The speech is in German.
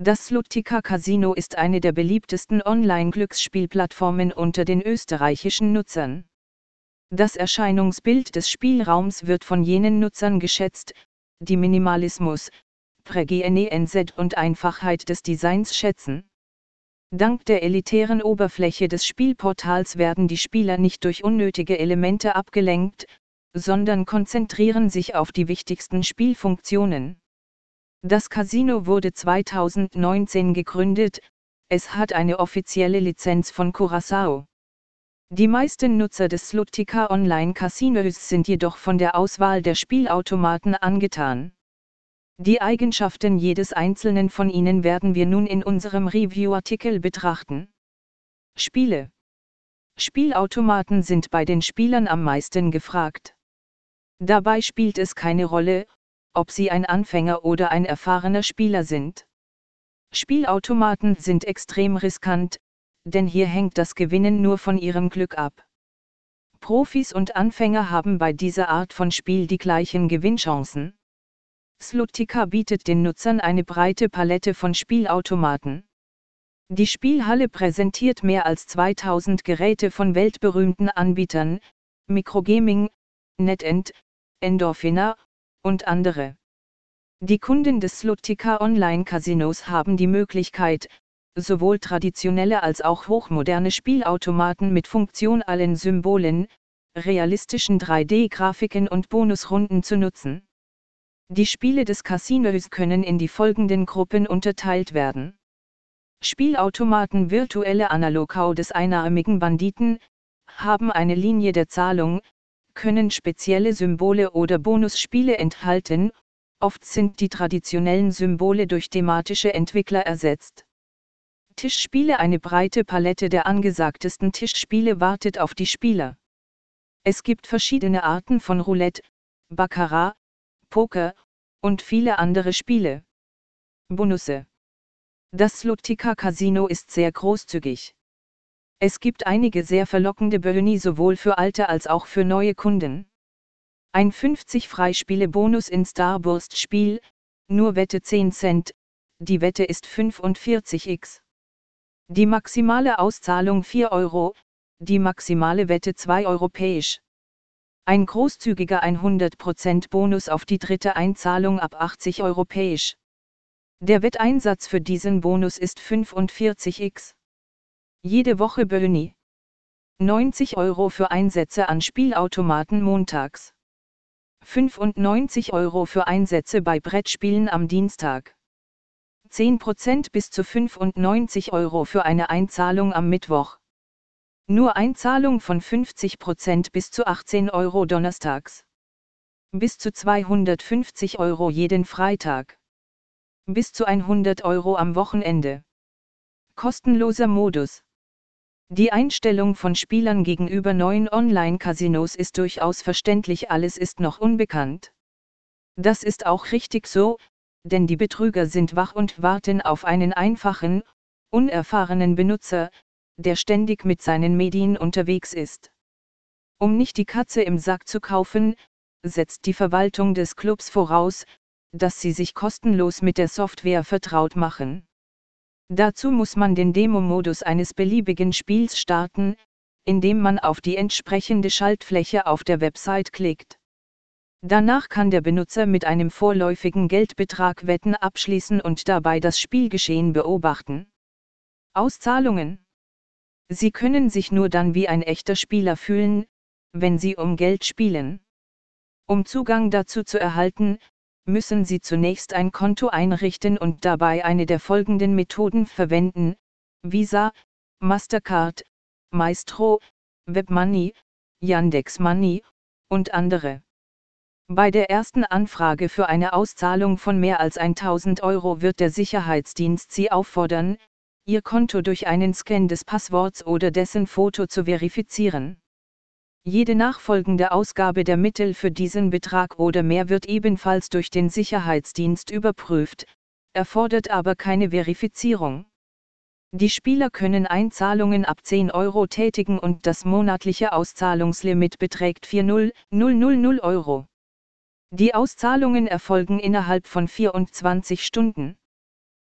Das Slutica Casino ist eine der beliebtesten Online-Glücksspielplattformen unter den österreichischen Nutzern. Das Erscheinungsbild des Spielraums wird von jenen Nutzern geschätzt, die Minimalismus, Prägnenz und Einfachheit des Designs schätzen. Dank der elitären Oberfläche des Spielportals werden die Spieler nicht durch unnötige Elemente abgelenkt, sondern konzentrieren sich auf die wichtigsten Spielfunktionen. Das Casino wurde 2019 gegründet, es hat eine offizielle Lizenz von Curaçao. Die meisten Nutzer des Slutica Online Casinos sind jedoch von der Auswahl der Spielautomaten angetan. Die Eigenschaften jedes einzelnen von ihnen werden wir nun in unserem Review-Artikel betrachten. Spiele Spielautomaten sind bei den Spielern am meisten gefragt. Dabei spielt es keine Rolle, ob sie ein Anfänger oder ein erfahrener Spieler sind. Spielautomaten sind extrem riskant, denn hier hängt das Gewinnen nur von ihrem Glück ab. Profis und Anfänger haben bei dieser Art von Spiel die gleichen Gewinnchancen. Slutica bietet den Nutzern eine breite Palette von Spielautomaten. Die Spielhalle präsentiert mehr als 2000 Geräte von weltberühmten Anbietern, Microgaming, NetEnt, Endorphina und andere. Die Kunden des Slutica Online Casinos haben die Möglichkeit, sowohl traditionelle als auch hochmoderne Spielautomaten mit funktionalen Symbolen, realistischen 3D-Grafiken und Bonusrunden zu nutzen. Die Spiele des Casinos können in die folgenden Gruppen unterteilt werden. Spielautomaten virtuelle Analogau des einarmigen Banditen, haben eine Linie der Zahlung, können spezielle Symbole oder Bonusspiele enthalten, oft sind die traditionellen Symbole durch thematische Entwickler ersetzt. Tischspiele Eine breite Palette der angesagtesten Tischspiele wartet auf die Spieler. Es gibt verschiedene Arten von Roulette, Baccarat, Poker und viele andere Spiele. Bonusse Das Slutica Casino ist sehr großzügig. Es gibt einige sehr verlockende Boni sowohl für alte als auch für neue Kunden. Ein 50 Freispiele-Bonus in Starburst-Spiel, nur Wette 10 Cent, die Wette ist 45x. Die maximale Auszahlung 4 Euro, die maximale Wette 2 europäisch. Ein großzügiger 100% Bonus auf die dritte Einzahlung ab 80 europäisch. Der Wetteinsatz für diesen Bonus ist 45x. Jede Woche Böni. 90 Euro für Einsätze an Spielautomaten montags. 95 Euro für Einsätze bei Brettspielen am Dienstag. 10% bis zu 95 Euro für eine Einzahlung am Mittwoch. Nur Einzahlung von 50% bis zu 18 Euro donnerstags. Bis zu 250 Euro jeden Freitag. Bis zu 100 Euro am Wochenende. Kostenloser Modus. Die Einstellung von Spielern gegenüber neuen Online-Casinos ist durchaus verständlich, alles ist noch unbekannt. Das ist auch richtig so, denn die Betrüger sind wach und warten auf einen einfachen, unerfahrenen Benutzer, der ständig mit seinen Medien unterwegs ist. Um nicht die Katze im Sack zu kaufen, setzt die Verwaltung des Clubs voraus, dass sie sich kostenlos mit der Software vertraut machen. Dazu muss man den Demo-Modus eines beliebigen Spiels starten, indem man auf die entsprechende Schaltfläche auf der Website klickt. Danach kann der Benutzer mit einem vorläufigen Geldbetrag Wetten abschließen und dabei das Spielgeschehen beobachten. Auszahlungen. Sie können sich nur dann wie ein echter Spieler fühlen, wenn Sie um Geld spielen. Um Zugang dazu zu erhalten, müssen Sie zunächst ein Konto einrichten und dabei eine der folgenden Methoden verwenden, Visa, Mastercard, Maestro, WebMoney, Yandex Money und andere. Bei der ersten Anfrage für eine Auszahlung von mehr als 1000 Euro wird der Sicherheitsdienst Sie auffordern, Ihr Konto durch einen Scan des Passworts oder dessen Foto zu verifizieren. Jede nachfolgende Ausgabe der Mittel für diesen Betrag oder mehr wird ebenfalls durch den Sicherheitsdienst überprüft, erfordert aber keine Verifizierung. Die Spieler können Einzahlungen ab 10 Euro tätigen und das monatliche Auszahlungslimit beträgt 40000 Euro. Die Auszahlungen erfolgen innerhalb von 24 Stunden.